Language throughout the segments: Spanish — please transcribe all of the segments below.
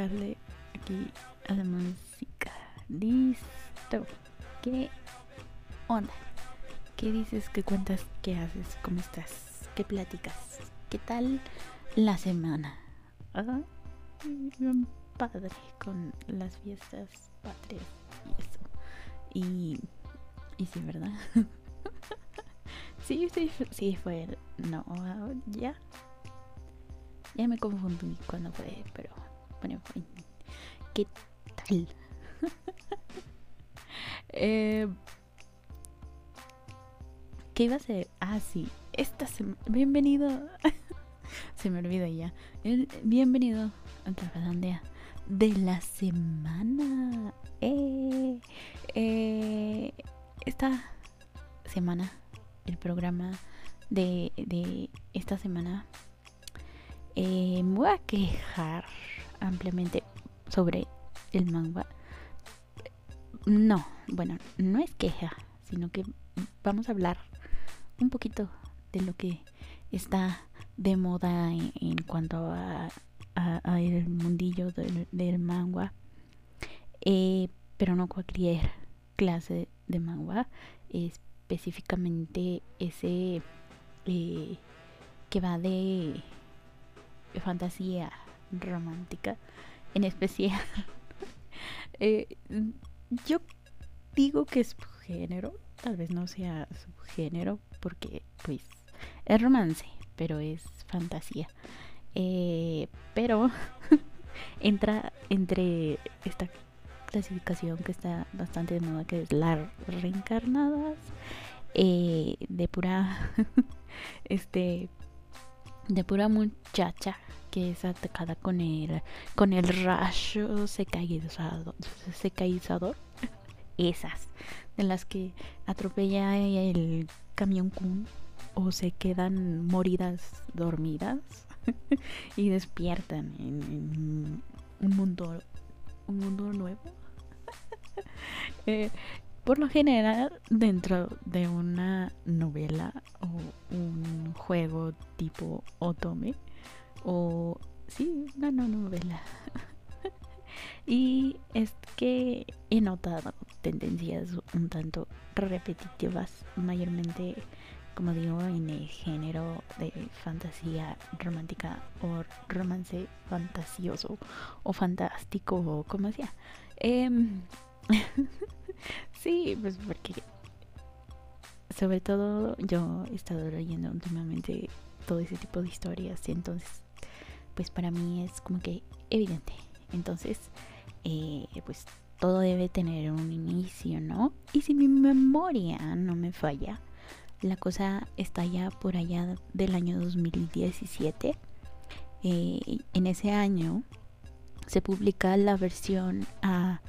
bajarle aquí a la música. Listo. ¿Qué onda? ¿Qué dices? ¿Qué cuentas? ¿Qué haces? ¿Cómo estás? ¿Qué pláticas? ¿Qué tal la semana? Ah, padre con las fiestas patrias y eso. Y, y sí, ¿verdad? sí, sí, sí fue. No, ya. Ya me confundí cuando fue, pero bueno. ¿Qué tal? eh, ¿Qué iba a ser? Ah, sí. Esta semana. Bienvenido. Se me olvida ya. Bienvenido a Trabalandea de la semana. Eh, eh, esta semana, el programa de, de esta semana, eh, me voy a quejar ampliamente sobre el manga. No, bueno, no es queja, sino que vamos a hablar un poquito de lo que está de moda en, cuanto a, a- el mundillo del, del manga. Eh, pero no cualquier clase de manga, específicamente ese eh, que va de fantasía romántica, en especial. eh, yo digo que es género, tal vez no sea subgénero, porque pues es romance, pero es fantasía. Eh, pero entra entre esta clasificación que está bastante de moda, que es las reencarnadas, eh, de pura, este, de pura muchacha que es atacada con el, con el rayo secaizador, secaizador. Esas, de las que atropella el camión Kun o se quedan moridas dormidas y despiertan en, en un mundo un mundo nuevo Eh, por lo general dentro de una novela o un juego tipo otome o sí no novela y es que he notado tendencias un tanto repetitivas mayormente como digo, en el género de fantasía romántica o romance fantasioso o fantástico o como sea. Em, sí, pues porque sobre todo yo he estado leyendo últimamente todo ese tipo de historias y entonces pues para mí es como que evidente. Entonces, eh, pues todo debe tener un inicio, ¿no? Y si mi memoria no me falla, la cosa está ya por allá del año 2017. Eh, en ese año se publica la versión a,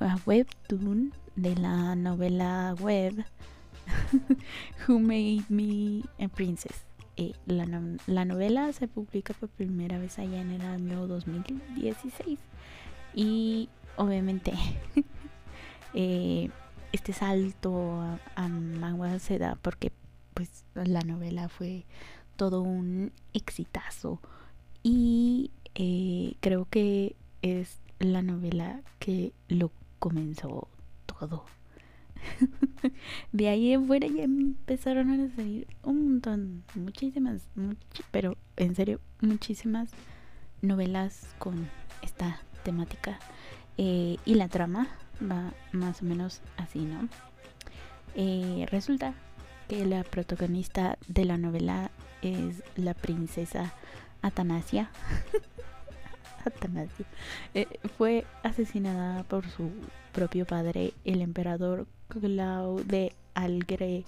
a webtoon de la novela web Who Made Me a Princess. Eh, la, la novela se publica por primera vez allá en el año 2016 y obviamente eh, este salto a, a manga se da porque pues la novela fue todo un exitazo y eh, creo que es la novela que lo comenzó todo. De ahí en fuera ya empezaron a salir un montón, muchísimas, much- pero en serio, muchísimas novelas con esta temática. Eh, y la trama va más o menos así, ¿no? Eh, resulta que la protagonista de la novela es la princesa Atanasia. Atanasia. Eh, fue asesinada por su propio padre, el emperador Claude Algre,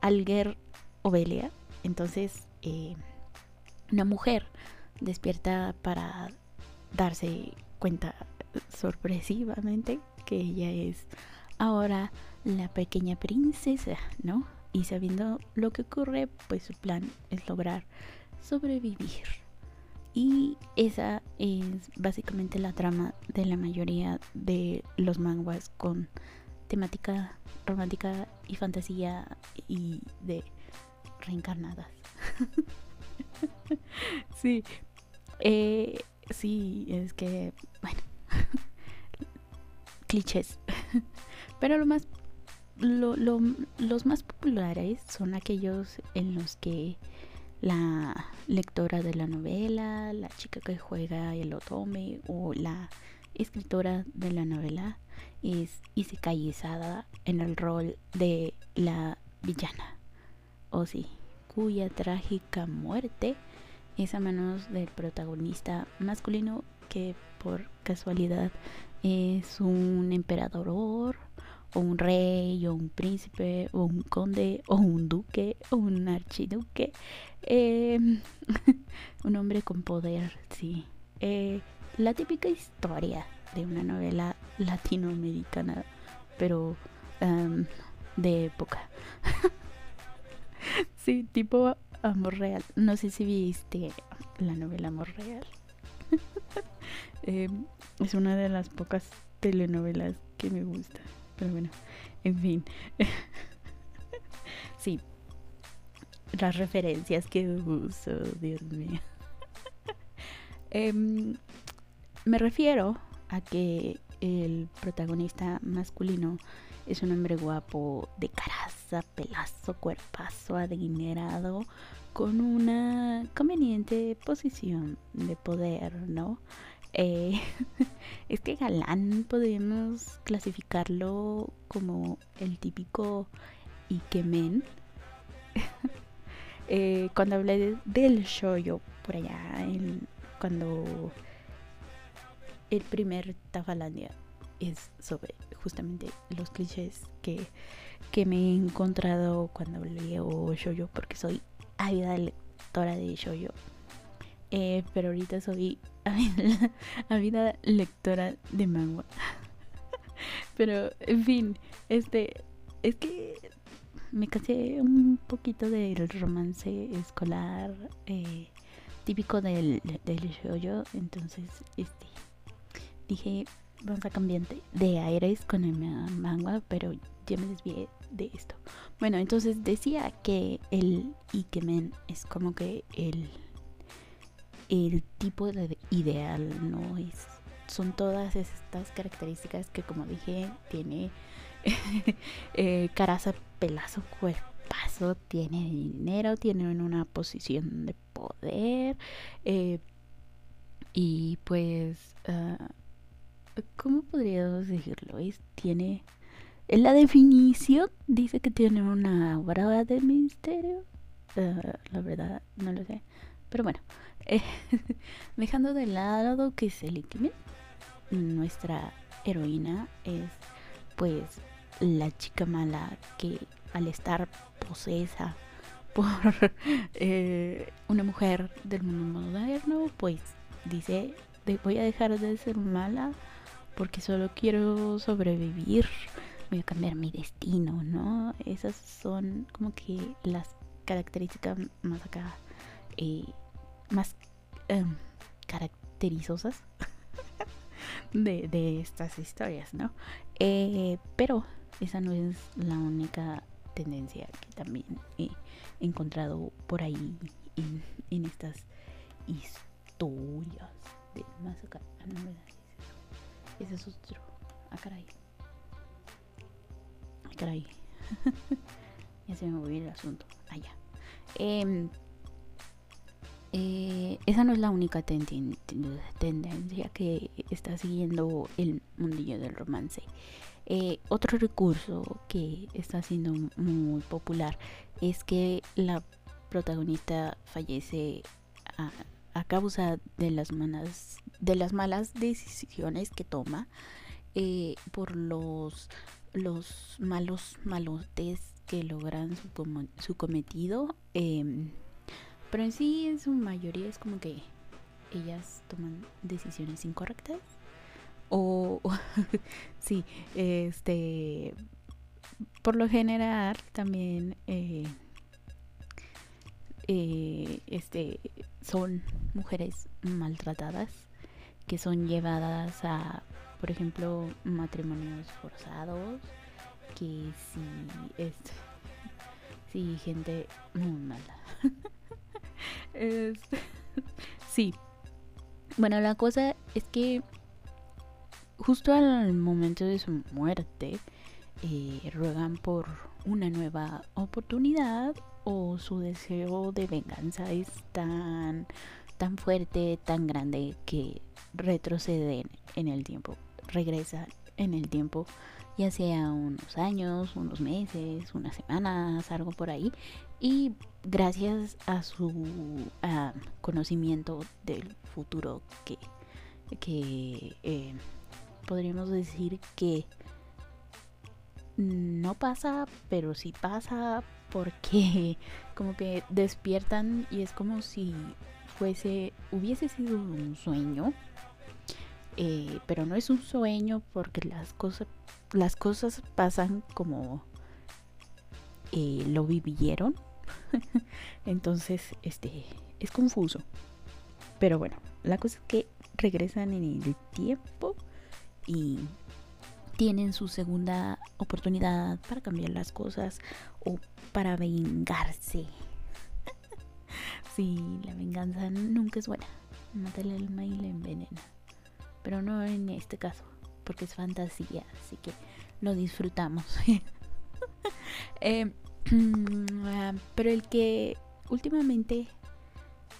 Alger Obelia. Entonces, eh, una mujer despierta para darse cuenta sorpresivamente que ella es ahora la pequeña princesa, ¿no? Y sabiendo lo que ocurre, pues su plan es lograr sobrevivir. Y esa es básicamente la trama de la mayoría de los manguas con temática romántica y fantasía y de reencarnadas. sí, eh, sí, es que, bueno, clichés. Pero lo más, lo, los más populares son aquellos en los que la lectora de la novela, la chica que juega el otome o la escritora de la novela es isekaiizada en el rol de la villana. O sí, cuya trágica muerte es a manos del protagonista masculino que por casualidad es un emperador o un rey o un príncipe o un conde o un duque o un archiduque em, un hombre con poder sí eh, la típica historia de una novela latinoamericana pero em, de época sí tipo amor real no sé si viste la novela amor real em, es una de las pocas telenovelas que me gusta pero bueno, en fin. sí. Las referencias que uso, Dios mío. Em, me refiero a que el protagonista masculino es un hombre guapo, de caraza, pelazo, cuerpazo, adinerado, con una conveniente posición de poder, ¿no? Eh, es que galán podemos clasificarlo como el típico Ikemen. eh, cuando hablé del shoyo por allá, cuando el primer Tafalandia es sobre justamente los clichés que, que me he encontrado cuando leo shoyo, porque soy ávida lectora de shoyo. Eh, pero ahorita soy vida lectora de manga. Pero, en fin, este, es que me casé un poquito del romance escolar eh, típico del, del yo entonces, este, dije, vamos a cambiar de aires con el manga, pero ya me desvié de esto. Bueno, entonces decía que el Ikemen es como que el el tipo de ideal, ¿no? Es, son todas estas características que como dije, tiene eh, caraza, pelazo, cuerpazo, tiene dinero, tiene una posición de poder eh, y pues, uh, ¿cómo podríamos decirlo? Es, tiene, en la definición dice que tiene una brava de misterio, uh, la verdad no lo sé, pero bueno, dejando de lado que es el nuestra heroína es pues la chica mala que al estar posesa por eh, una mujer del mundo moderno pues dice voy a dejar de ser mala porque solo quiero sobrevivir voy a cambiar mi destino no esas son como que las características más acá eh, más em, caracterizosas de, estas historias, ¿no? Eh, pero esa no es la única tendencia que también he encontrado por ahí en, estas historias de más acá. No Ese es otro. Ah, caray. Ah, caray. ya se me movió el asunto. Ah, eh, eh, esa no es la única tendencia que está siguiendo el mundillo del romance. Eh, otro recurso que está siendo muy popular es que la protagonista fallece a, causa de las, malas, de las malas decisiones que toma eh, por los, los malos malotes que logran su, su cometido. Em, pero en sí, en su mayoría es como que ellas toman decisiones incorrectas. O, sí, este, por lo general también, eh, eh, este, son mujeres maltratadas que son llevadas a, por ejemplo, matrimonios forzados, que si, es, Sí, gente muy mala. sí. Bueno, la cosa es que justo al momento de su muerte, eh, ruegan por una nueva oportunidad o su deseo de venganza es tan, tan fuerte, tan grande que retroceden en el tiempo, regresan en el tiempo, ya sea unos años, unos meses, unas semanas, algo por ahí, y gracias a su conocimiento del futuro que, que eh, podríamos decir que no pasa, pero sí pasa porque como que despiertan y es como si fuese, hubiese sido un sueño, eh, pero no es un sueño porque las cosas, las cosas pasan como eh, lo vivieron. Entonces, este, es confuso. Pero bueno, la cosa es que regresan en el tiempo y tienen su segunda oportunidad para cambiar las cosas o para vengarse. sí, la venganza nunca es buena. Mata el alma y la envenena. Pero no en este caso, porque es fantasía, así que lo disfrutamos. Eh, pero el que últimamente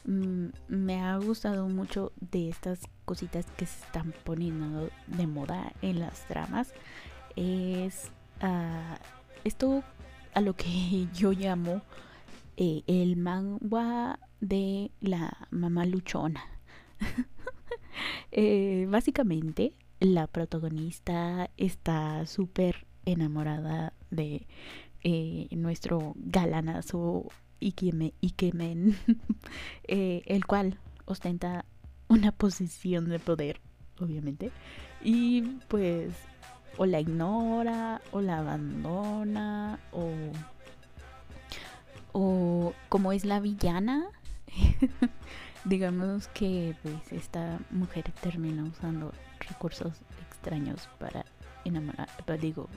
mm, me ha gustado mucho de estas cositas que se están poniendo de moda en las dramas es uh, esto a lo que yo llamo eh, el manga de la mamá luchona. eh, básicamente, la protagonista está súper enamorada de eh, nuestro galanazo Ikemen, Ikemen eh, el cual ostenta una posición de poder, obviamente. Y pues o la ignora o la abandona o o como es la villana digamos que pues esta mujer termina usando recursos extraños para enamorar digo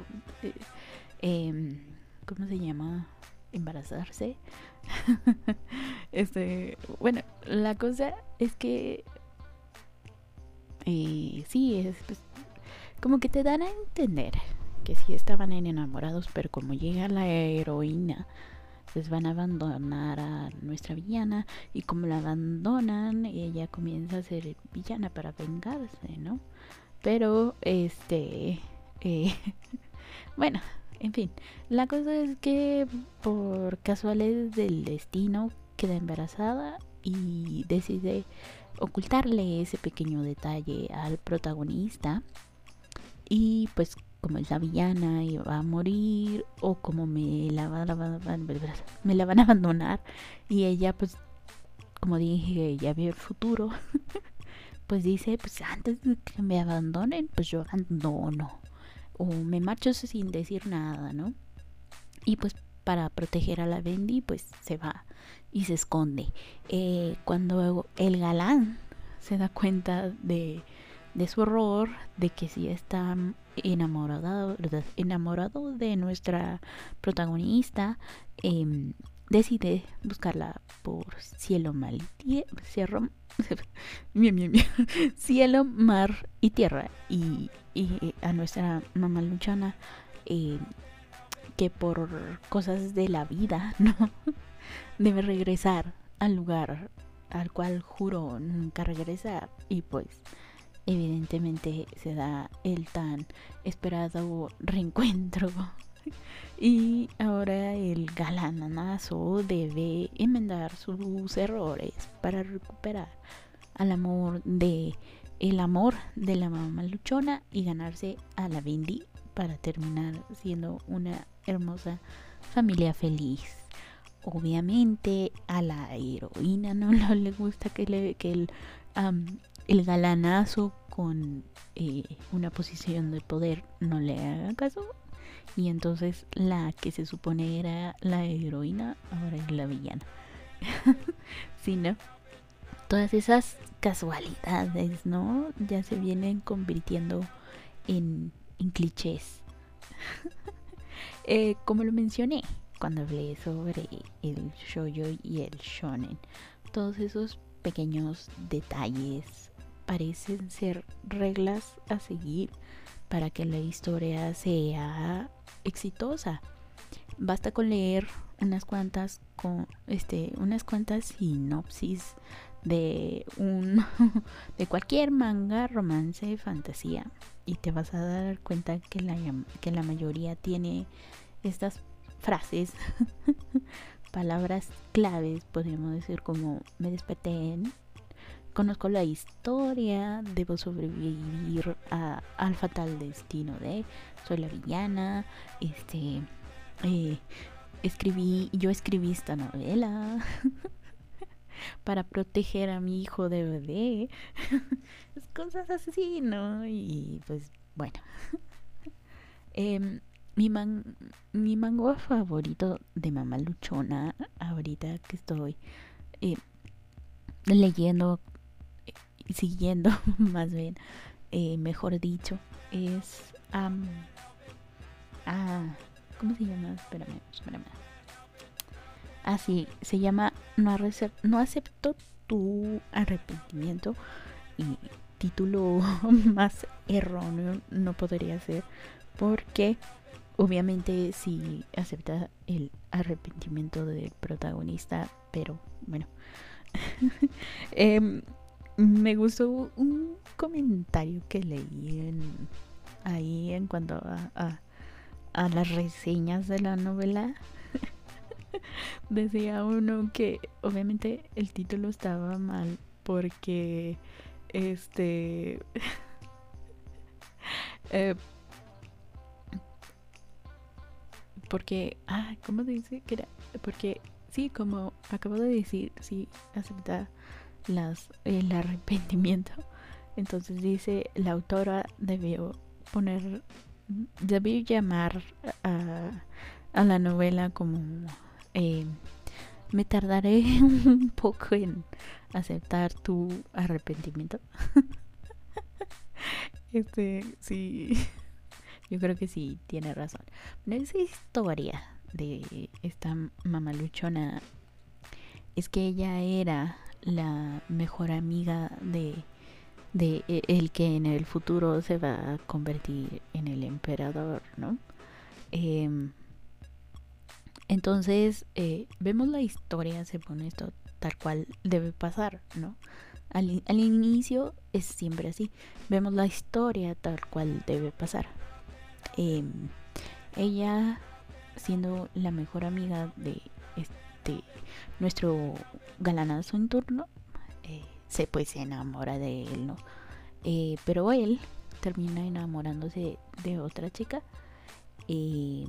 eh, em, cómo se llama embarazarse este bueno la cosa es que y sí, es pues, como que te dan a entender que sí estaban enamorados, pero como llega la heroína, pues van a abandonar a nuestra villana y como la abandonan, ella comienza a ser villana para vengarse, ¿no? Pero, este, eh, bueno, en fin, la cosa es que por casualidades del destino queda embarazada y decide ocultarle ese pequeño detalle al protagonista y pues como es la villana y va a morir o como me la, van a, me la van a abandonar y ella pues como dije ya ve el futuro pues dice pues antes de que me abandonen pues yo abandono o me marcho sin decir nada no y pues para proteger a la Bendy, pues se va y se esconde. Eh, cuando el galán se da cuenta de, de su horror, de que si está enamorado, enamorado de nuestra protagonista, em, decide buscarla por cielo, mal cielo, mar y tierra. Y, y a nuestra mamá luchana eh, que por cosas de la vida, ¿no? Debe regresar al lugar al cual juro nunca regresar y pues evidentemente se da el tan esperado reencuentro y ahora el galananazo debe enmendar sus errores para recuperar al amor de el amor de la mamá luchona y ganarse a la Bendy para terminar siendo una hermosa familia feliz. Obviamente a la heroína no, le gusta que, le, que el, el galanazo con eh, una posición de poder no le haga caso. Y entonces la que se supone era la heroína ahora es la villana. si ¿no? Todas esas casualidades, ¿no? Ya se vienen convirtiendo en, en clichés. Eh, como lo mencioné, cuando hablé sobre el shoujo y el shonen. Todos esos pequeños detalles parecen ser reglas a seguir para que la historia sea exitosa. Basta con leer unas cuantas este unas cuantas sinopsis de un de cualquier manga, romance, fantasía y te vas a dar cuenta que la que la mayoría tiene estas frases, palabras claves, podríamos decir como me desperté conozco la historia, debo sobrevivir al fatal destino de soy la villana, este eh, escribí, yo escribí esta novela para proteger a mi hijo de bebé. cosas así, ¿no? Y pues bueno. Em, mi, man, mi mango favorito de Mamá Luchona, ahorita que estoy eh, leyendo siguiendo, más bien, eh, mejor dicho, es. Um, ah, ¿cómo se llama? Espérame, espérame. Ah, sí, se llama No, no acepto tu arrepentimiento. Y título más erróneo no podría ser. Porque obviamente si acepta el arrepentimiento del protagonista, pero bueno. eh, me gustó un comentario que leí en, ahí en cuanto a, a, las reseñas de la novela. Decía uno que obviamente el título estaba mal porque este eh, porque ah cómo dice que era porque sí como acabo de decir sí acepta las, el arrepentimiento. Entonces dice, la autora debió poner, debió llamar a, a la novela como, eh, me tardaré un poco en aceptar tu arrepentimiento. este, sí, yo creo que sí, tiene razón. esa historia de esta mamaluchona es que ella era la mejor amiga de, de e, el que en el futuro se va a convertir en el emperador, ¿no? Em, entonces eh, vemos la historia, se pone esto tal cual debe pasar, ¿no? Al, al, inicio es siempre así. Vemos la historia tal cual debe pasar. Em, ella siendo la mejor amiga de este nuestro galanazo en turno eh, se pues enamora de él, ¿no? Eh, pero él termina enamorándose de otra chica. Y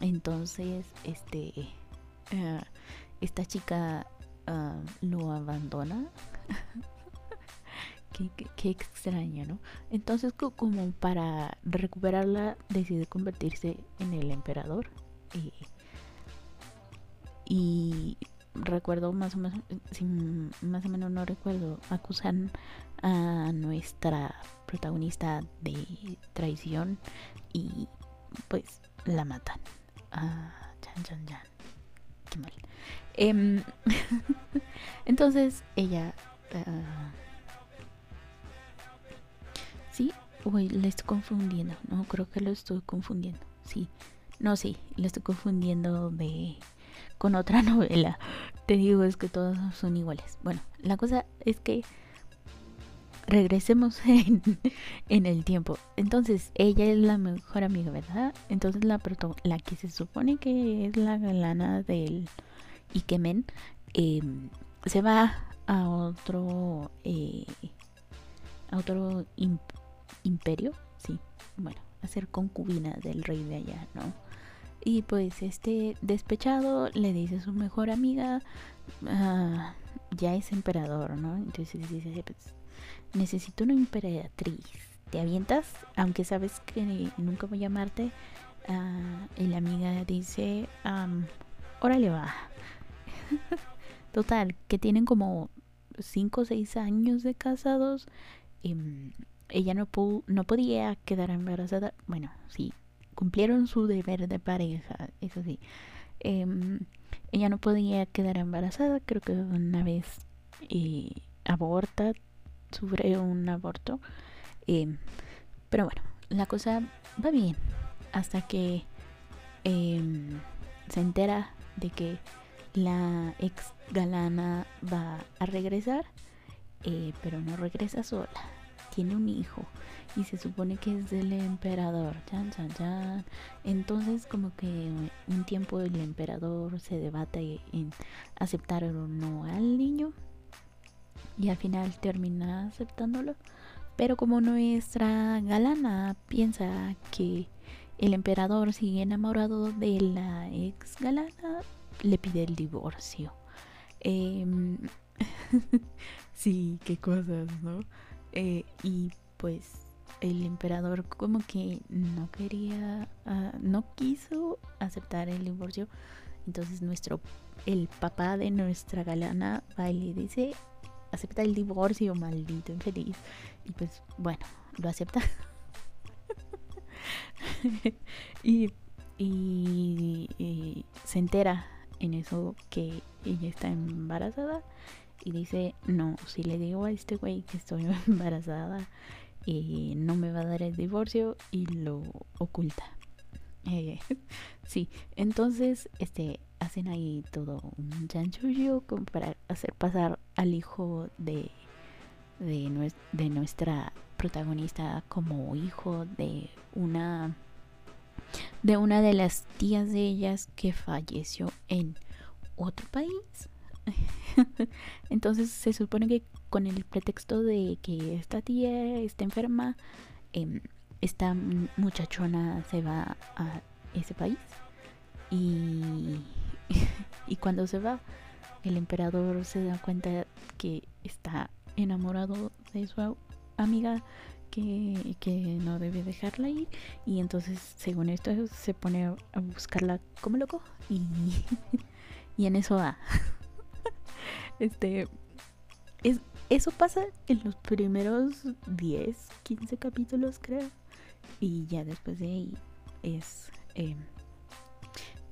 entonces, este, eh, esta chica ah, lo abandona. qué, extraño, ¿no? Entonces, como para recuperarla, decide convertirse en el emperador. Recuerdo más o menos, si más o menos no recuerdo, acusan a nuestra protagonista de traición y pues la matan. Ah, Qué mal. Em, entonces ella... Uh, sí, uy, le estoy confundiendo. No, creo que lo estoy confundiendo. Sí. No, sí, le estoy confundiendo de con otra novela. Te digo, es que todos son iguales. Bueno, la cosa es que regresemos en, en, el tiempo. Entonces, ella es la mejor amiga, ¿verdad? Entonces, la, la que se supone que es la galana del Ikemen eh, se va a otro, eh, a otro imperio, sí, bueno, a ser concubina del rey de allá, ¿no? Y pues este despechado le dice a su mejor amiga, ah, ya es emperador, ¿no? Entonces dice, pues, necesito una emperatriz. ¿Te avientas? Aunque sabes que nunca voy a llamarte. Ah, y la amiga dice, órale va. Total, que tienen como 5 o 6 años de casados. Em, ella no, no podía quedar embarazada. Bueno, sí, cumplieron su deber de pareja, eso sí. Em, ella no podía quedar embarazada, creo que una vez eh, aborta, sufre un aborto. Em, pero bueno, la cosa va bien hasta que em, se entera de que la ex galana va a regresar, eh, pero no regresa sola. Tiene un hijo y se supone que es del emperador. Entonces como que un tiempo el emperador se debate en aceptar o no al niño y al final termina aceptándolo. Pero como nuestra galana piensa que el emperador sigue enamorado de la ex galana, le pide el divorcio. Em, sí, qué cosas, ¿no? Eh, y pues el emperador como que no quería, ah, no quiso aceptar el divorcio. Entonces nuestro, el papá de nuestra galana va y le dice, acepta el divorcio, maldito infeliz. Y pues bueno, lo acepta. y, y, se entera en eso que ella está embarazada y dice, no, si le digo a este güey que estoy embarazada, eh, no me va a dar el divorcio y lo oculta. Eh, sí, entonces este hacen ahí todo un chanchullo para hacer pasar al hijo de, de, de nuestra protagonista como hijo de una de una de las tías de ellas que falleció en otro país. Entonces se supone que con el pretexto de que esta tía está enferma, em, esta muchachona se va a ese país y, y cuando se va, el emperador se da cuenta que está enamorado de su amiga que, que, no debe dejarla ir y entonces según esto se pone a buscarla como loco y, y en eso va. Este es, eso pasa en los primeros 10 15 capítulos creo y ya después de ahí es em,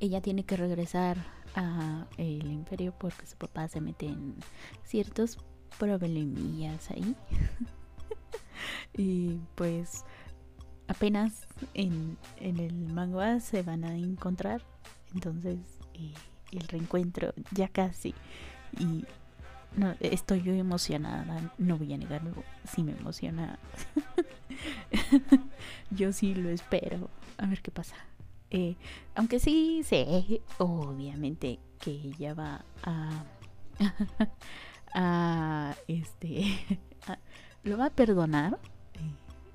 ella tiene que regresar a el imperio porque su papá se mete en ciertos problemillas ahí y pues apenas en, el manga se van a encontrar. Entonces eh, el reencuentro ya casi. Y no, estoy yo emocionada, no voy a negarlo, sí me emociona. yo sí lo espero, a ver qué pasa. Eh, aunque sí sé, obviamente, que ella va a, a este, lo va a perdonar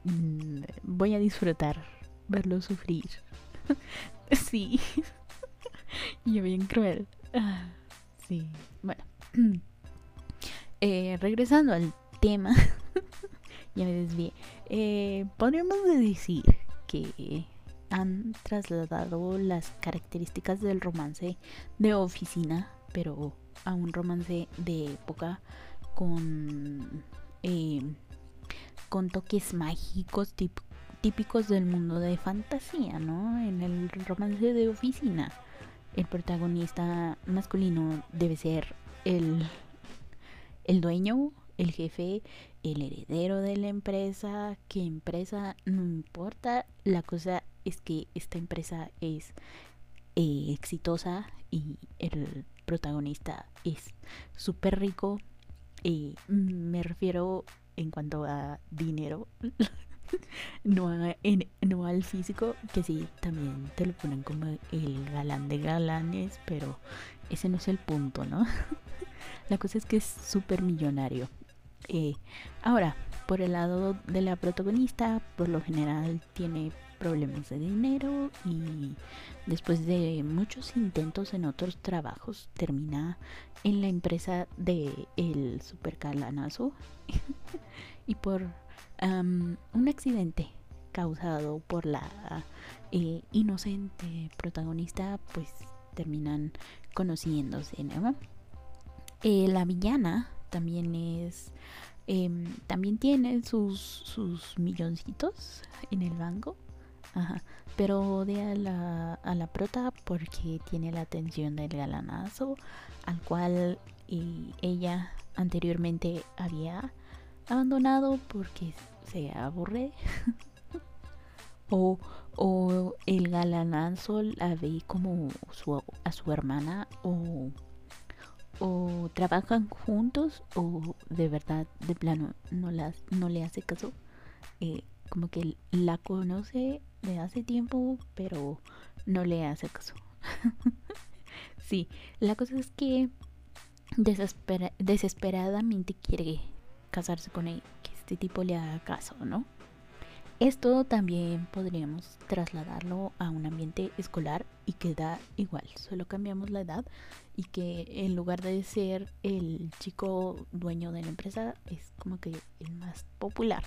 Mm, voy a disfrutar verlo sufrir. sí. Yo bien cruel. Ah, sí. Bueno. Eh, regresando al tema. ya me desvié. Eh, podríamos decir que han trasladado las características del romance de oficina, pero a un romance de época con eh, con toques mágicos típicos del mundo de fantasía, ¿no? En el romance de oficina, el protagonista masculino debe ser el, el dueño, el jefe, el heredero de la empresa, qué empresa, no importa, la cosa es que esta empresa es eh, exitosa y el protagonista es súper rico. y me refiero en cuanto a dinero, no, no al físico, que sí, también te lo ponen como el galán de galanes, pero ese no es el punto, ¿no? la cosa es que es súper millonario. Eh, ahora, por el lado de la protagonista, por lo general tiene problemas de dinero y después de muchos intentos en otros trabajos termina en la empresa de el supercalanazo y por un accidente causado por la eh, inocente protagonista pues terminan conociéndose eh, la villana también es em, también tiene sus, sus milloncitos en el banco Ajá. Pero odia a la, a la prota porque tiene la atención del galanazo, al cual y ella anteriormente había abandonado porque se aburre. o, o el galanazo la ve como a su hermana o, o trabajan juntos o de verdad de plano no, no le hace caso. Eh, como que la conoce de hace tiempo pero no le hace caso. sí, la cosa es que desesperadamente quiere casarse con él, que este tipo le haga caso, ¿no? Esto también podríamos trasladarlo a un ambiente escolar y que da igual, solo cambiamos la edad y que en lugar de ser el chico dueño de la empresa es como que el más popular.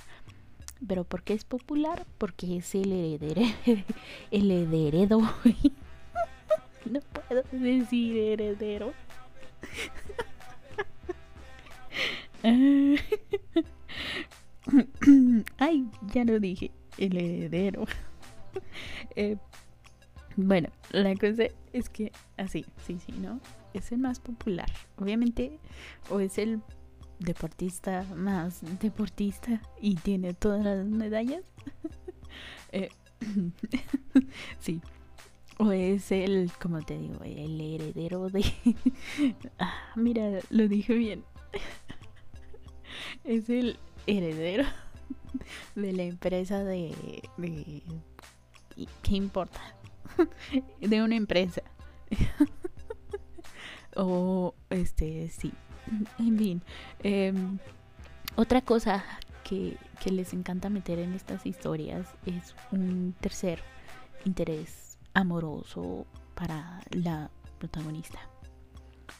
Pero ¿por qué es popular? Porque es el heredero, el heredero. no puedo decir heredero. Ay, ya lo dije, el heredero. Eh, bueno, la cosa es que así, sí, sí, ¿no? Es el más popular. Obviamente, o es el deportista más deportista y tiene todas las medallas. Eh, sí. O es el, como te digo, el heredero de... ah, mira, lo dije bien. Es el heredero de la empresa de, ¿qué importa? de una empresa. o este, sí. En fin. Em, otra cosa que, que les encanta meter en estas historias es un tercer interés amoroso para la protagonista.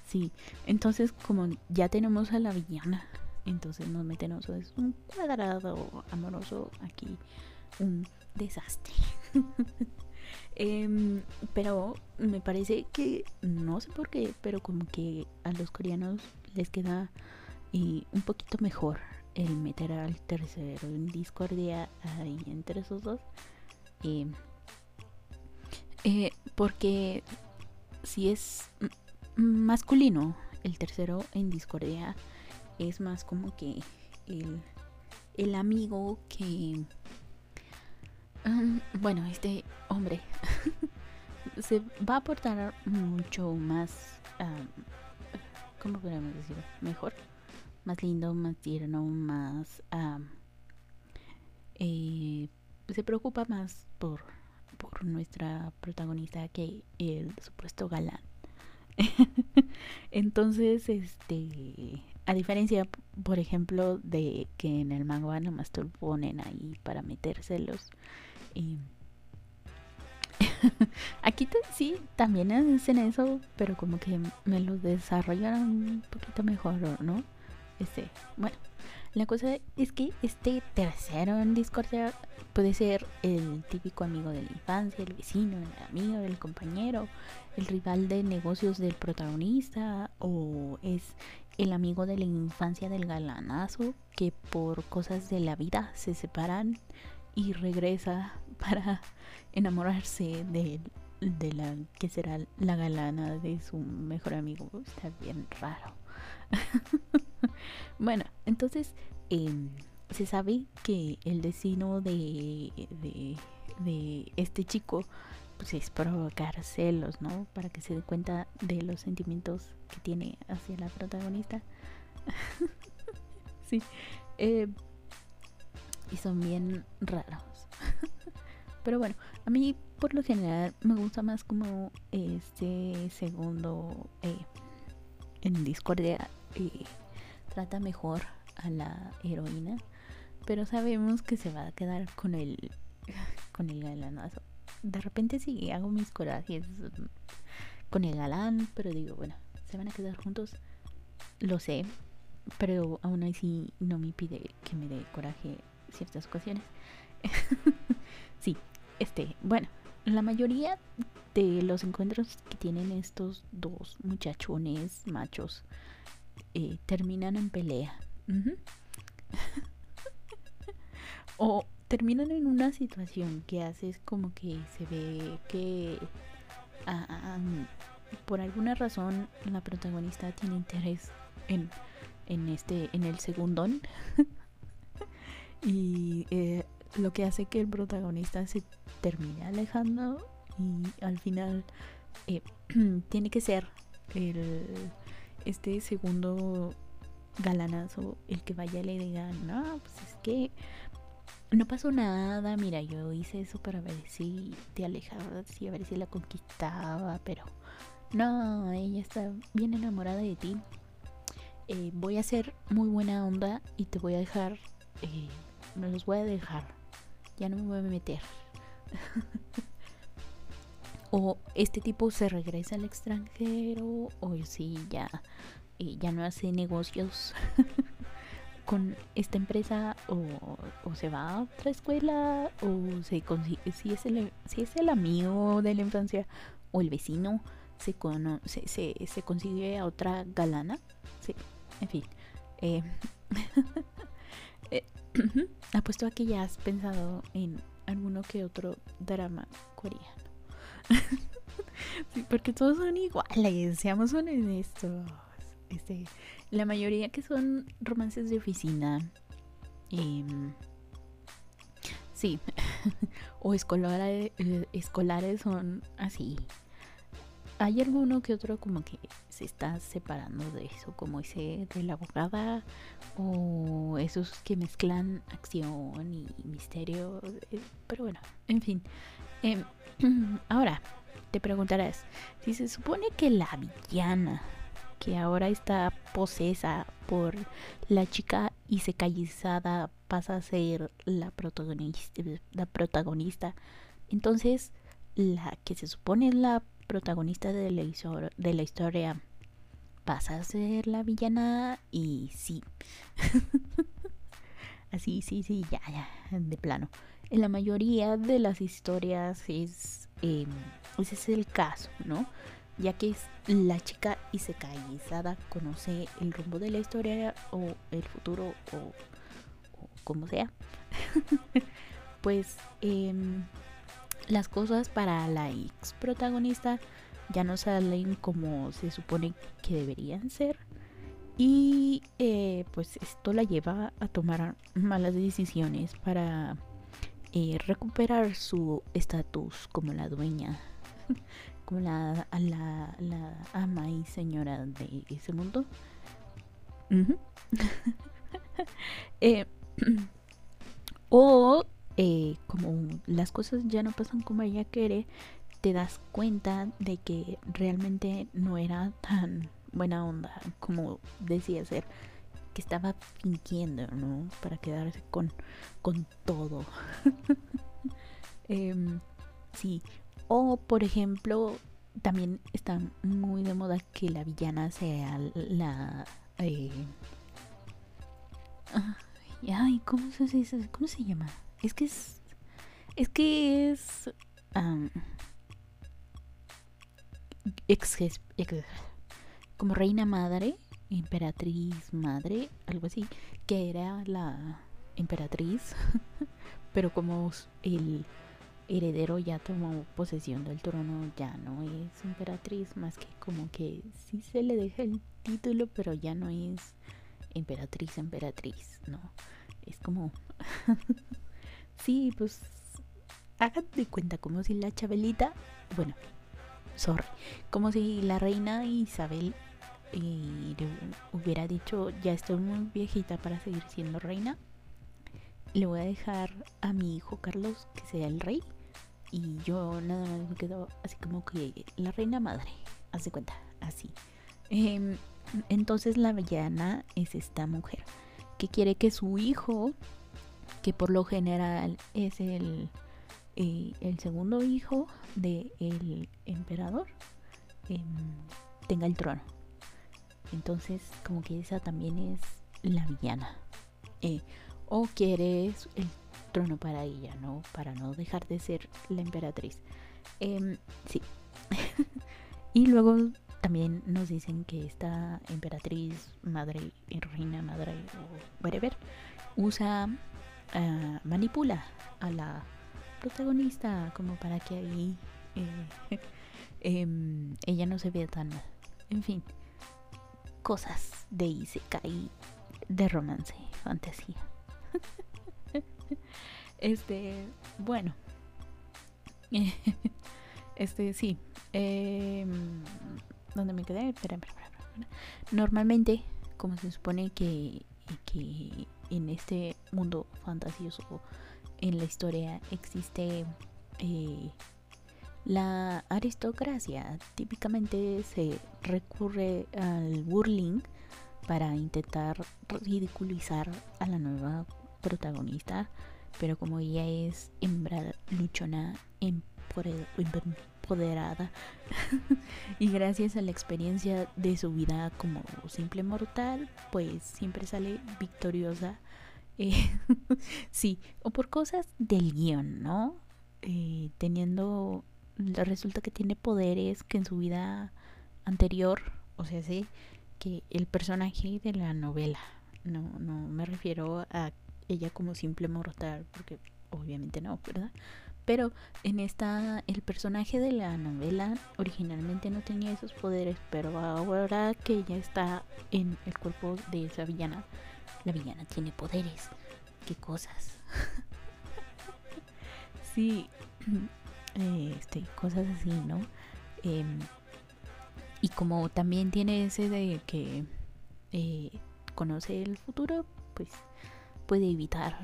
Sí, entonces como ya tenemos a la villana entonces nos metemos, es un cuadrado amoroso aquí, un desastre. Em, pero me parece que, no sé por qué, pero como que a los coreanos les queda y un poquito mejor el meter al tercero en discordia ahí entre esos dos. Em, eh, porque si es masculino el tercero en discordia, es más como que el, amigo que... bueno, este hombre se va a aportar mucho más... ¿Cómo podemos decirlo? Mejor. Más lindo, más tierno, más... Eh, se preocupa más por, por nuestra protagonista que el supuesto galán. Entonces, este a diferencia, por ejemplo, de que en el manga nomás te ponen ahí para metérselos. Y Aquí sí, también hacen eso, pero como que me lo desarrollaron un poquito mejor, ¿no? Este, bueno, la cosa es que este tercero en Discord puede ser el típico amigo de la infancia, el vecino, el amigo, el compañero, el rival de negocios del protagonista, o es el amigo de la infancia del galanazo que por cosas de la vida se separan y regresa para enamorarse de, de la que será la galana de su mejor amigo. Está bien raro. bueno, entonces em, se sabe que el destino de, de, de este chico pues es provocar celos, ¿no? Para que se dé cuenta de los sentimientos que tiene hacia la protagonista. sí. Eh, y son bien raros. Pero bueno, a mí por lo general me gusta más como este segundo eh, en Discordia eh, trata mejor a la heroína. Pero sabemos que se va a quedar con el con el galanazo de repente sí hago mis corajes con el galán, pero digo, bueno, se van a quedar juntos, lo sé, pero aún así no me pide que me dé coraje ciertas ocasiones. sí, este, bueno, la mayoría de los encuentros que tienen estos dos muchachones machos eh, terminan en pelea. o terminan en una situación que haces como que se ve que ah, ah, ah, por alguna razón la protagonista tiene interés en, en este en el segundón. Y eh, lo que hace que el protagonista se termine alejando y al final eh, tiene que ser el este segundo galanazo el que vaya y le diga no pues es que no pasó nada mira yo hice eso para ver si te alejabas y a ver si la conquistaba pero no ella está bien enamorada de ti. Eh, voy a ser muy buena onda y te voy a dejar eh, me los voy a dejar ya no me voy a meter. O este tipo se regresa al extranjero o si ya eh, ya no hace negocios con esta empresa o, se va a otra escuela o se consigue si es el si es el amigo de la infancia o el vecino se, se, se, consigue a otra galana sí en fin eh, eh apuesto a que ya has pensado en alguno que otro drama coreano sí, porque todos son iguales, seamos honestos. Este, la mayoría que son romances de oficina. Em, sí, o escolares, eh, escolares son así. Hay alguno que otro como que se está separando de eso, como ese de la abogada o esos que mezclan acción y misterio. Eh, pero bueno, en fin. Em, ahora, te preguntarás, si se supone que la villana que ahora está posesa por la chica y secallizada pasa a ser la protagonista, la protagonista. Entonces, la que se supone es la protagonista de la, de la historia pasa a ser la villana y sí. Así, sí, sí, ya, ya, de plano. En la mayoría de las historias es, eh, ese es el caso, ¿no? Ya que la chica isekaiizada conoce el rumbo de la historia o el futuro o, como sea. Pues em, las cosas para la ex protagonista ya no salen como se supone que deberían ser y eh, pues esto la lleva a tomar malas decisiones para eh, recuperar su estatus como la dueña como la, la, la ama y señora de ese mundo. Eh, o eh, como las cosas ya no pasan como ella quiere, te das cuenta de que realmente no era tan buena onda como decía ser, que estaba fingiendo, ¿no? Para quedarse con, con todo. Em, sí, o, por ejemplo, también está muy de moda que la villana sea la... Eh, ay, ¿cómo se? ¿cómo se llama? Es que es... Es que es... ex, como reina madre, emperatriz madre, algo así, que era la emperatriz, pero como el heredero ya tomó posesión del trono, ya no es emperatriz, más que como que sí se le deja el título, pero ya no es emperatriz, emperatriz, ¿no? Es como... sí, pues hagan de cuenta como si la Chabelita, bueno, sorry, como si la reina Isabel eh, hubiera dicho, ya estoy muy viejita para seguir siendo reina, le voy a dejar a mi hijo Carlos que sea el rey y yo nada más me quedo así como que la reina madre, hace cuenta, así. Em, entonces la villana es esta mujer que quiere que su hijo, que por lo general es el, eh, el segundo hijo del el emperador, em, tenga el trono. Entonces como que esa también es la villana. Eh, o quiere el trono para ella, ¿no? Para no dejar de ser la emperatriz. Em, sí. y luego también nos dicen que esta emperatriz, madre, reina, madre o whatever, usa ah, manipula a la protagonista como para que ahí eh, em, ella no se vea tan mal. En fin, cosas de Isekai, de romance, fantasía. este, bueno. este, sí. Eh, ¿Dónde me quedé? Espera, espera, espera. Normalmente, como se supone que, que en este mundo fantasioso, en la historia, existe eh, la aristocracia. Típicamente se recurre al burling para intentar ridiculizar a la nueva protagonista, pero como ella es hembra luchona, empoderada y gracias a la experiencia de su vida como simple mortal, pues siempre sale victoriosa. Eh, sí, o por cosas del guion, ¿no? Eh, teniendo, resulta que tiene poderes que en su vida anterior, o sea, sí, que el personaje de la novela, no, no me refiero a ella como simple mortal, porque obviamente no, ¿verdad? Pero en esta, el personaje de la novela originalmente no tenía esos poderes, pero ahora que ella está en el cuerpo de esa villana, la villana tiene poderes. ¿Qué cosas? sí, este, cosas así, ¿no? Em, y como también tiene ese de que eh, conoce el futuro, pues puede evitar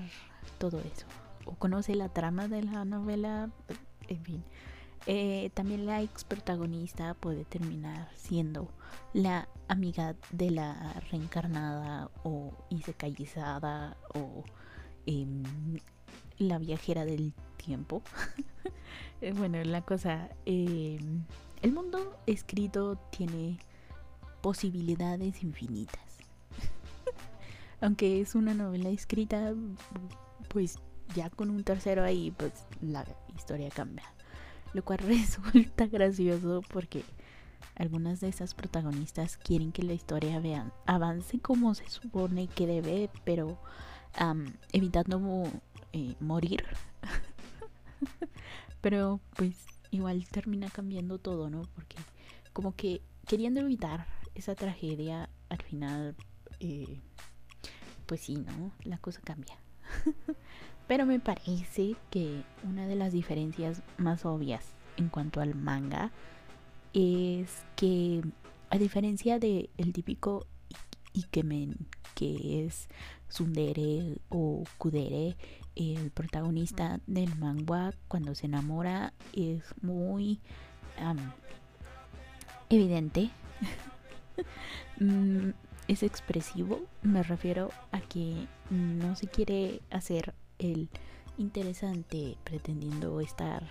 todo eso o conoce la trama de la novela, en fin. Eh, también la ex protagonista puede terminar siendo la amiga de la reencarnada o isekayizada o em, la viajera del tiempo. Eh, bueno, la cosa, em, el mundo escrito tiene posibilidades infinitas. Aunque es una novela escrita, pues ya con un tercero ahí, pues la historia cambia. Lo cual resulta gracioso porque algunas de esas protagonistas quieren que la historia vean, avance como se supone que debe, pero evitando eh, morir. pero pues igual termina cambiando todo, ¿no? Porque como que queriendo evitar esa tragedia, al final, eh, pues sí, ¿no? La cosa cambia. Pero me parece que una de las diferencias más obvias en cuanto al manga es que a diferencia del el típico Ikemen que es Sundere o Kudere, el protagonista del manga cuando se enamora es muy evidente. Es expresivo, me refiero a que no se quiere hacer el interesante pretendiendo estar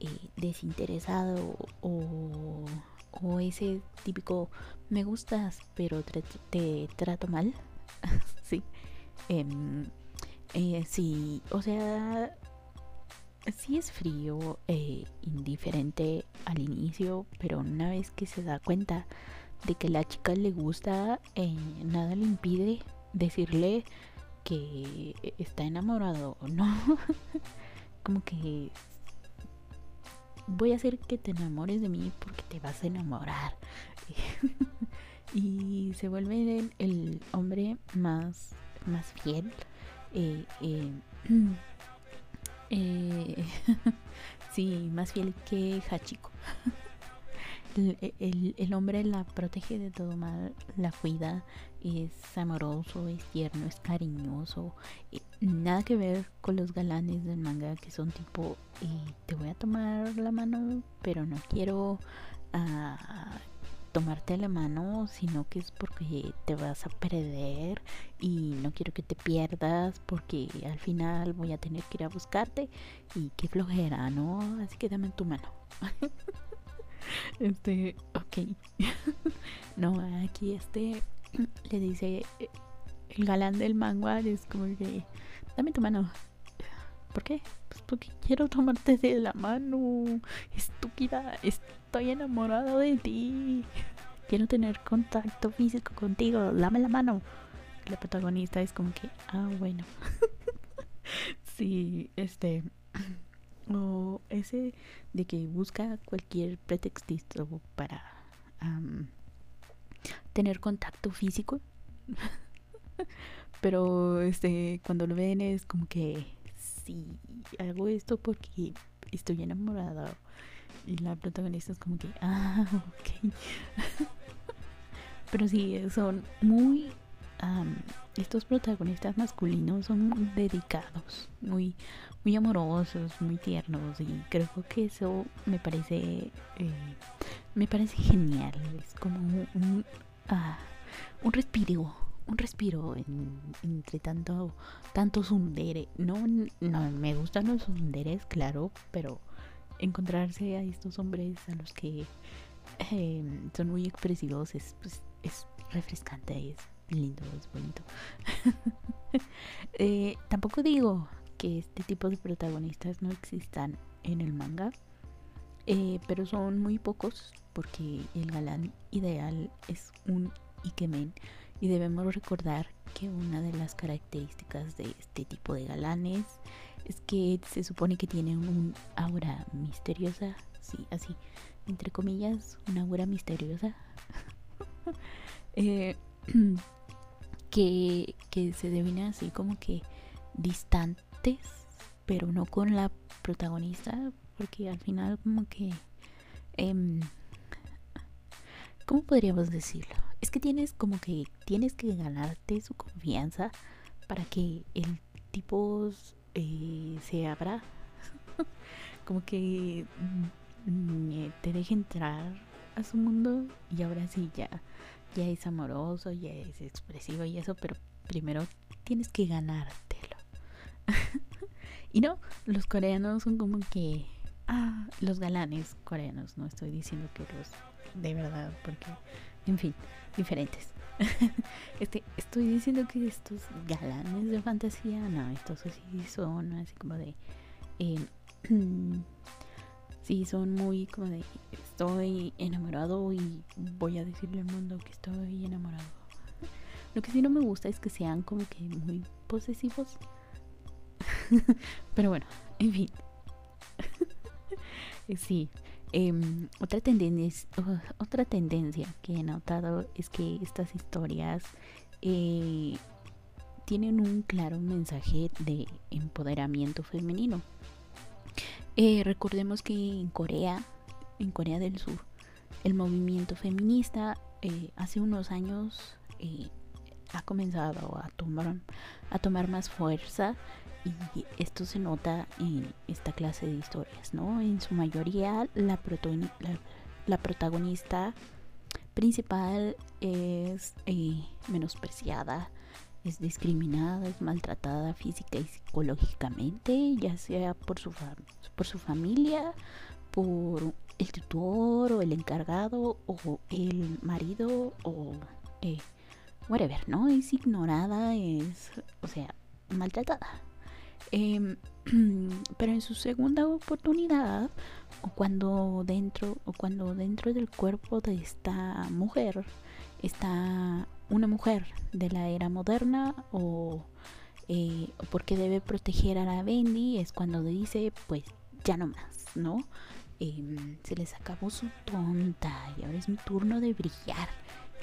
eh, desinteresado o, o, ese típico me gustas pero te, trato mal sí em, eh, sí o sea sí es frío e indiferente al inicio pero una vez que se da cuenta de que la chica le gusta nada le impide decirle que está enamorado, ¿no? Como que voy a hacer que te enamores de mí porque te vas a enamorar. y se vuelve el, hombre más, más fiel. Eh, eh, eh, sí, más fiel que Hachiko. El, el, hombre la protege de todo mal, la cuida, es amoroso, es tierno, es cariñoso. nada que ver con los galanes del manga que son tipo, te voy a tomar la mano, pero no quiero ah, tomarte la mano, sino que es porque te vas a perder y no quiero que te pierdas porque al final voy a tener que ir a buscarte y qué flojera, ¿no? Así que dame tu mano. Este, ok. no, aquí este le dice el galán del manga es como que dame tu mano. ¿Por qué? Pues porque quiero tomarte de la mano. Estúpida, estoy enamorado de ti. Quiero tener contacto físico contigo. Dame la mano. La protagonista es como que, ah, bueno. sí, este. O ese de que busca cualquier pretextito para tener contacto físico. Pero este cuando lo ven es como que sí, hago esto porque estoy enamorada. Y la protagonista es como que, ah, ok. Pero sí, son muy... estos protagonistas masculinos son dedicados, muy, muy amorosos, muy tiernos y creo que eso me parece eh, me parece genial. Es como un, ah, un respiro, un respiro entre tanto, tantos underes. No, no, me gustan los underes, claro, pero encontrarse a estos hombres a los que em, son muy expresivos es, pues, es refrescante, es lindo, es bonito. Eh, tampoco digo que este tipo de protagonistas no existan en el manga, eh, pero son muy pocos porque el galán ideal es un Ikemen y debemos recordar que una de las características de este tipo de galanes es que se supone que tienen un aura misteriosa, sí, así, entre comillas, una aura misteriosa, eh, que, que se devina así como que pero no con la protagonista, porque al final como que... Eh, ¿Cómo podríamos decirlo? Es que tienes como que tienes que ganarte su confianza para que el tipo eh, se abra, como que mm, eh, te deje entrar a su mundo y ahora sí ya, ya es amoroso, ya es expresivo y eso, pero primero tienes que ganártelo. y no, los coreanos son como que ah, los galanes coreanos, no estoy diciendo que los de verdad, porque, en fin, diferentes. este, estoy diciendo que estos galanes de fantasía, no, estos así son así como de. Eh, sí, son muy como de. Estoy enamorado y voy a decirle al mundo que estoy enamorado. Lo que sí no me gusta es que sean como que muy posesivos. Pero bueno, en fin. sí, Em, otra, tendencia, otra tendencia que he notado es que estas historias eh, tienen un claro mensaje de empoderamiento femenino. Eh, recordemos que en Corea, en Corea del Sur, el movimiento feminista eh, hace unos años ha comenzado a tomar, a tomar más fuerza y esto se nota en esta clase de historias, ¿no? En su mayoría la, protagonista principal es eh, menospreciada, es discriminada, es maltratada física y psicológicamente, ya sea por su, por su familia, por el tutor o el encargado o el marido o eh, whatever, ¿no? Es ignorada, es, o sea, maltratada. Em, pero en su segunda oportunidad, o cuando dentro, o cuando dentro del cuerpo de esta mujer está una mujer de la era moderna o, eh, porque debe proteger a la Bendy, es cuando dice, pues ya no más, ¿no? Em, se les acabó su tonta y ahora es mi turno de brillar.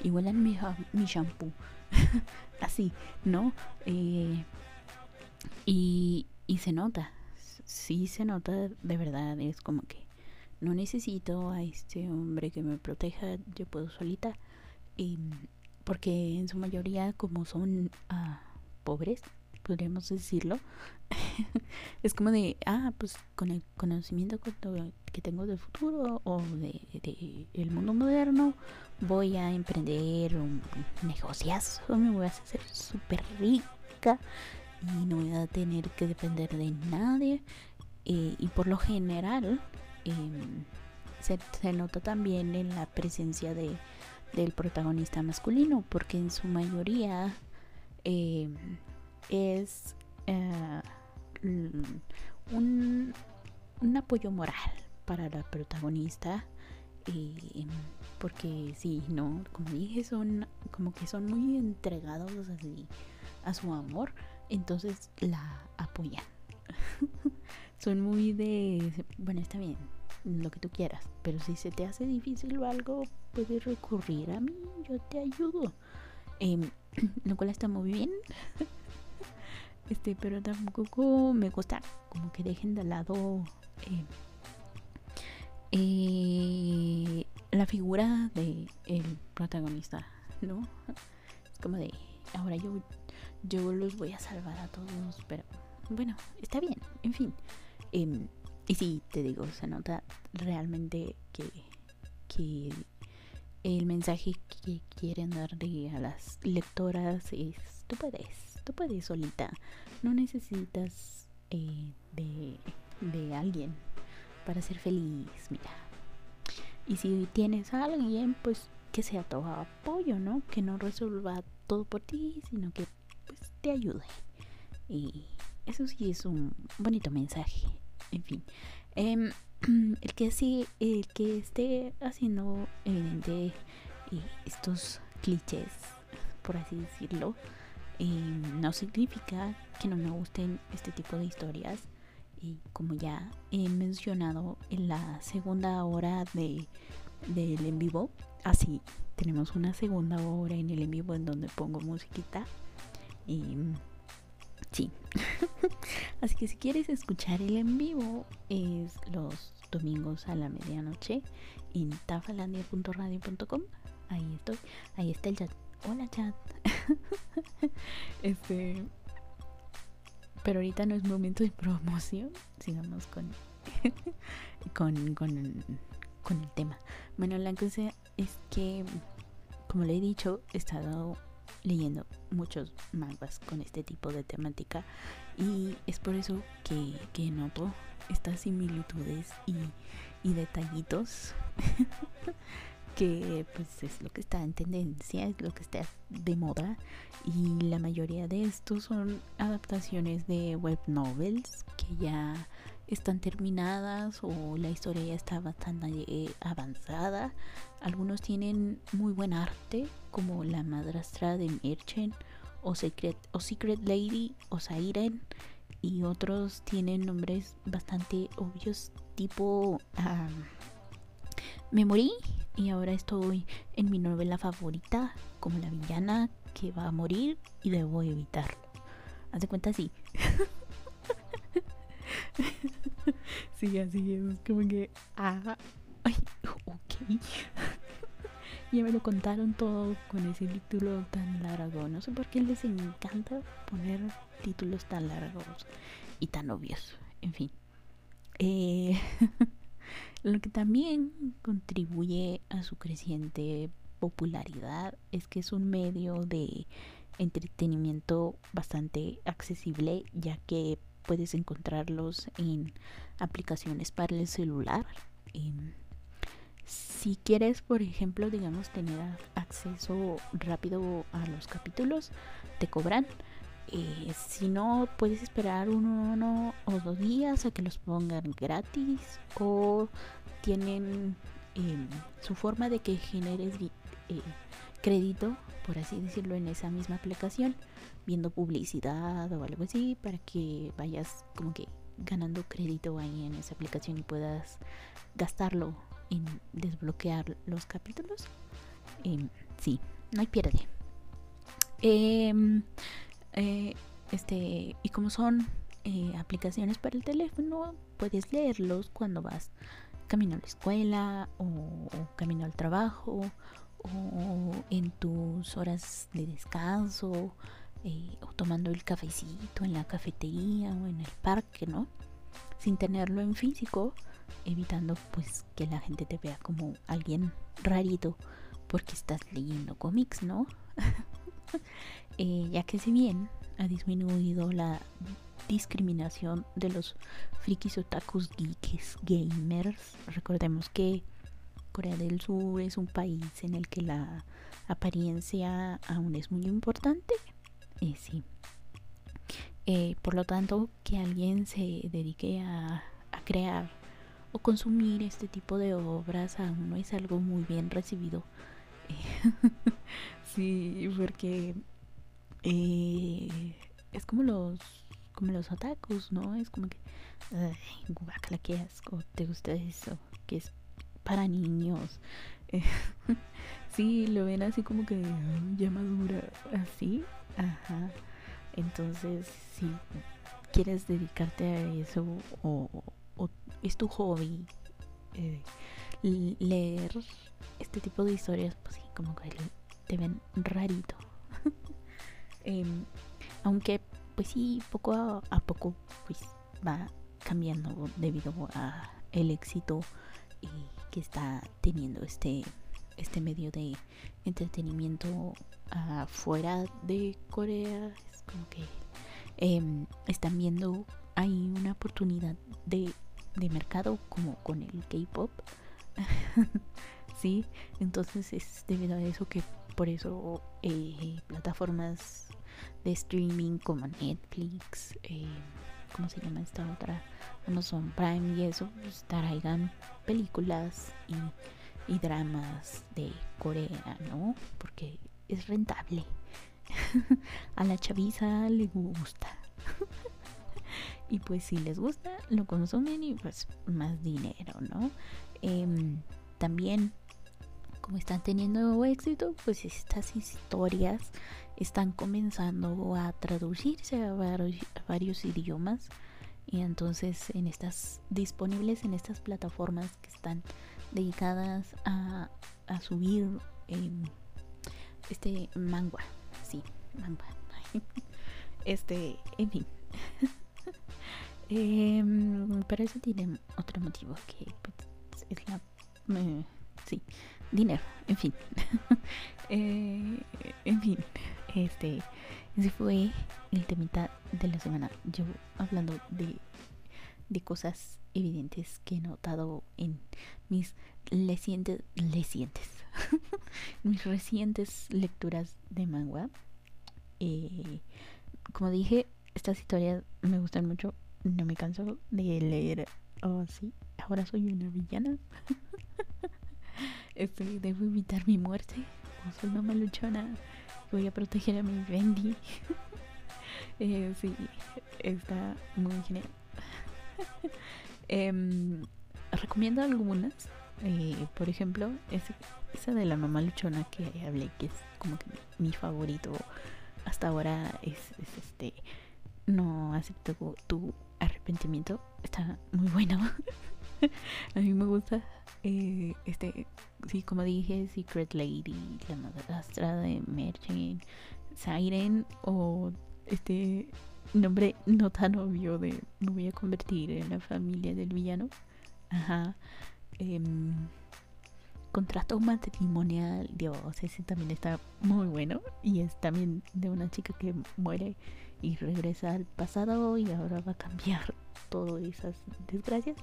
Igual mi, mi shampoo. Así, ¿no? Eh, y, y se nota, sí se nota de verdad, es como que no necesito a este hombre que me proteja, yo puedo solita. Y, porque en su mayoría como son ah, pobres, podríamos decirlo, es como de, ah, pues con el conocimiento que tengo del futuro o de, de el mundo moderno, voy a emprender un negociazo, me voy a hacer súper rica y no voy a tener que depender de nadie. Eh, y por lo general em, se, nota también en la presencia de, del protagonista masculino, porque en su mayoría em, es eh, un, un, apoyo moral para la protagonista. Em, porque sí, no, como dije, son como que son muy entregados a su amor entonces la apoyan. Son muy de, bueno, está bien, lo que tú quieras, pero si se te hace difícil o algo, puedes recurrir a mí, yo te ayudo. Eh, lo cual está muy bien. este, pero tampoco me gusta como que dejen de lado eh, eh, la figura de el protagonista, ¿no? Es como de ahora yo yo los voy a salvar a todos, pero bueno, está bien, en fin. Em, y sí, te digo, se nota realmente que, que el mensaje que quieren darle a las lectoras es, tú puedes, tú puedes solita, no necesitas eh, de, de alguien para ser feliz, mira. Y si tienes a alguien, pues que sea todo apoyo, ¿no? Que no resuelva todo por ti, sino que te ayude. Y eso sí es un bonito mensaje. En fin. Em, el que sí, el que esté haciendo evidente eh, estos clichés, por así decirlo, em, no significa que no me gusten este tipo de historias. Y como ya he mencionado en la segunda hora de del en vivo, así tenemos una segunda hora en el en vivo en donde pongo musiquita y sí. Así que si quieres escuchar el en vivo es los domingos a la medianoche en tafalandia.radio.com. Ahí estoy. Ahí está el chat. Hola chat. este pero ahorita no es momento de promoción. Sigamos con con, con, con el tema. Bueno, la cosa es que como le he dicho, he estado leyendo muchos mangas con este tipo de temática y es por eso que, noto estas similitudes y, y detallitos que pues es lo que está en tendencia, es lo que está de moda y la mayoría de estos son adaptaciones de web novels que ya están terminadas o la historia ya está bastante eh, avanzada. Algunos tienen muy buen arte, como La Madrastra de Merchant o Secret, o Secret Lady o Siren. Y otros tienen nombres bastante obvios, tipo Me morí y ahora estoy en mi novela favorita, como la villana que va a morir y debo evitarlo. Haz de cuenta así. sí, así es. Como que. Ah, ay, ok. ya me lo contaron todo con ese título tan largo. No sé por qué les encanta poner títulos tan largos y tan obvios. En fin. Eh, lo que también contribuye a su creciente popularidad es que es un medio de entretenimiento bastante accesible ya que puedes encontrarlos en aplicaciones para el celular. Si quieres, por ejemplo, digamos, tener acceso rápido a los capítulos, te cobran. Eh, si no, puedes esperar uno, o dos días a que los pongan gratis o tienen em, su forma de que generes eh, crédito, por así decirlo, en esa misma aplicación viendo publicidad o algo así para que vayas como que ganando crédito ahí en esa aplicación y puedas gastarlo desbloquear los capítulos. Eh, sí, no hay pierde. Em, eh, este, y como son eh, aplicaciones para el teléfono, puedes leerlos cuando vas camino a la escuela o, o camino al trabajo o en tus horas de descanso eh, o tomando el cafecito en la cafetería o en el parque, ¿no? Sin tenerlo en físico, evitando pues que la gente te vea como alguien rarito porque estás leyendo cómics, ¿no? Eh, ya que si bien ha disminuido la discriminación de los frikis otakus geeks gamers, recordemos que Corea del Sur es un país en el que la apariencia aún es muy importante sí. Eh, por lo tanto, que alguien se dedique a, crear o consumir este tipo de obras aún no es algo muy bien recibido. sí, porque eh, es como los como los otakus, ¿no? Es como que, qué asco, te gusta eso, que es para niños. sí, lo ven así como que ya madura, así, ajá. Entonces, si quieres dedicarte a eso o, es tu hobby, eh, leer este tipo de historias, pues sí, como que te ven rarito. Em, aunque, pues sí, poco a, poco, pues va cambiando debido a el éxito que está teniendo este este medio de entretenimiento afuera de Corea es como que em, están viendo hay una oportunidad de, de mercado como con el K-pop sí entonces es debido a eso que por eso eh, plataformas de streaming como Netflix eh, ¿cómo se llama esta otra? Amazon Prime y eso pues traigan películas y y dramas de Corea, ¿no? Porque es rentable. a la chaviza le gusta. y pues si les gusta, lo consumen y pues más dinero, ¿no? Em, también, como están teniendo éxito, pues estas historias están comenzando a traducirse a varios idiomas. Y entonces en estas disponibles en estas plataformas que están dedicadas a, a subir este manga. Sí, manga. este, en fin. eh, pero eso tiene otro motivo que pues, es la... Eh, sí, dinero, en fin. eh, en fin, este... Ese fue el temita de la semana. Yo hablando de, de cosas evidentes que he notado en mis recientes, mis recientes lecturas de manga. Eh, como dije, estas historias me gustan mucho. No me canso de leer. Oh, sí, ahora soy una villana. Estoy, debo evitar mi muerte. O soy una maluchona. Voy a proteger a mi Bendy. eh, sí, está muy genial. Em, recomiendo algunas. Eh, por ejemplo, esa de la mamá luchona que hablé, que es como que mi favorito hasta ahora, es, este. No acepto tu arrepentimiento. Está muy bueno. A mí me gusta. Eh, este, sí, como dije, Secret Lady, la madrastra de Merchant, Siren o este nombre no tan obvio de me voy a convertir en la familia del villano. Ajá. Em, contrato matrimonial, Dios, ese también está muy bueno. Y es también de una chica que muere y regresa al pasado y ahora va a cambiar todas esas desgracias.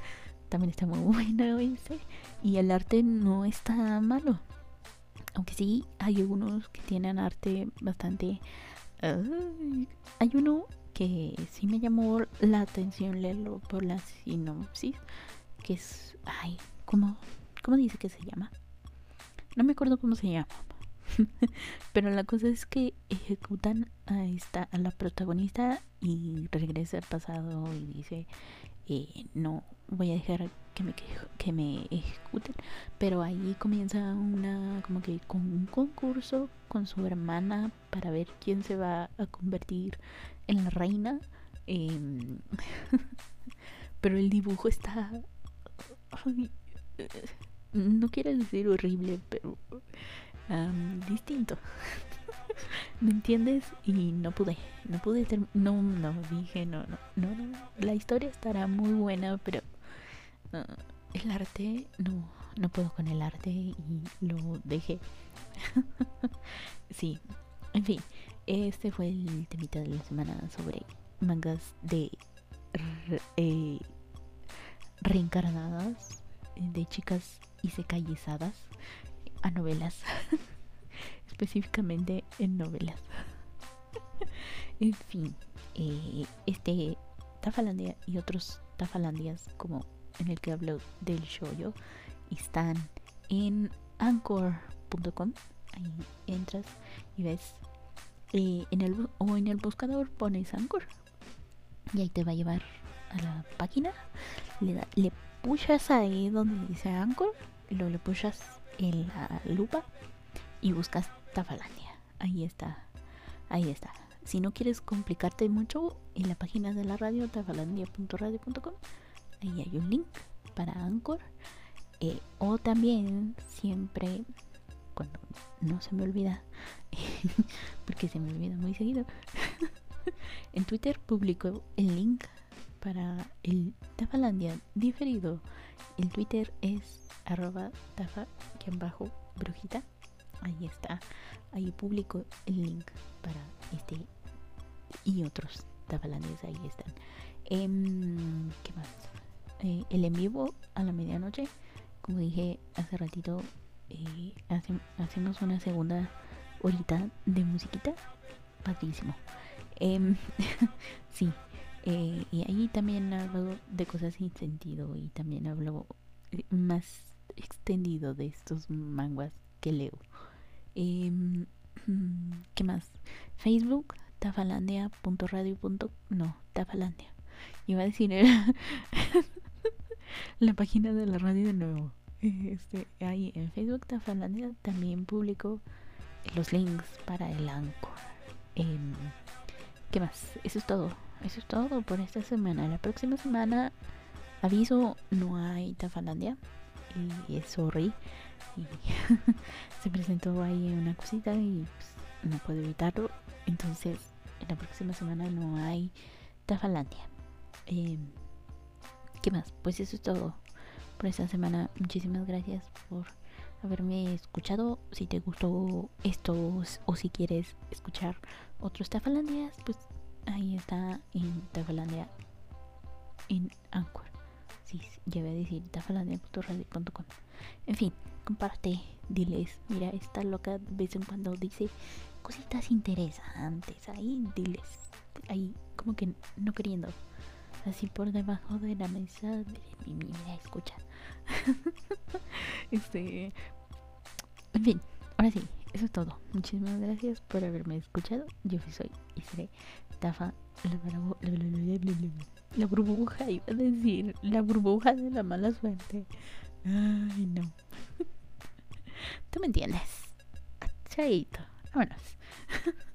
También está muy bueno ese. Y el arte no está malo. Aunque sí, hay algunos que tienen arte bastante... hay uno que sí me llamó la atención leerlo por la sinopsis, que es, ay, ¿cómo, cómo dice que se llama? No me acuerdo cómo se llama. Pero la cosa es que ejecutan a esta a la protagonista y regresa al pasado y dice eh, no voy a dejar que me que me ejecuten pero ahí comienza una como que con un concurso con su hermana para ver quién se va a convertir en la reina. Em, pero el dibujo está... no quiero decir horrible, pero distinto. ¿Me entiendes? Y no pude, no pude no, no, dije, no, no, no, no, la historia estará muy buena, pero el arte, no, no puedo con el arte y lo dejé. sí, en fin, este fue el temita de la semana sobre mangas de eh, reencarnadas, de chicas y secallizadas a novelas, específicamente en novelas. en fin, eh, este Tafalandia y otros Tafalandias como en el que hablo del shoyo están en anchor.com ahí entras y ves en el, o en el buscador pones Anchor. Y ahí te va a llevar a la página. Le, da, le pushas ahí donde dice Anchor. Y luego le pushas en la lupa y buscas Tafalandia. Ahí está. Ahí está. Si no quieres complicarte mucho, en la página de la radio, tafalandia.radio.com, ahí hay un link para Anchor. Eh, o también siempre, cuando no se me olvida, porque se me olvida muy seguido, en Twitter publico el link para el Tafalandia diferido. El Twitter es arroba tafa-brujita. Ahí está. Ahí publico el link para este y otros Tafalandias. Ahí están. Em, ¿Qué más? Eh, el en vivo a la medianoche. Como dije hace ratito, eh, hacemos una segunda horita de musiquita. Padrísimo. Em, sí, eh, y ahí también hablo de cosas sin sentido y también hablo más extendido de estos manguas que leo. Em, ¿Qué más? Facebook, tafalandia.radio. No, tafalandia. Iba a decir la página de la radio de nuevo. Este, ahí en Facebook Tafalandia también publico los links para el Anchor. Em, ¿Qué más? Eso es todo. Eso es todo por esta semana. La próxima semana, aviso, no hay Tafalandia. Y es sorry. Y se presentó ahí una cosita y pues, no puedo evitarlo. Entonces, la próxima semana no hay Tafalandia. Eh, ¿Qué más? Pues eso es todo por esta semana. Muchísimas gracias por haberme escuchado. Si te gustó esto o si quieres escuchar otros Tafalandias, pues ahí está en Tafalandia en Anchor. Sí, ya voy a decir tafalandia.radio.com. En fin, comparte, diles, mira, esta loca de vez en cuando dice cositas interesantes. Ahí diles, ahí como que no queriendo. Así por debajo de la mesa de mi mira, escucha. este. En fin, ahora sí, eso es todo. Muchísimas gracias por haberme escuchado. Yo soy y seré Tafa, la, burbuja, iba a decir, la burbuja de la mala suerte. Ay, no. Tú me entiendes. Chaito, vámonos.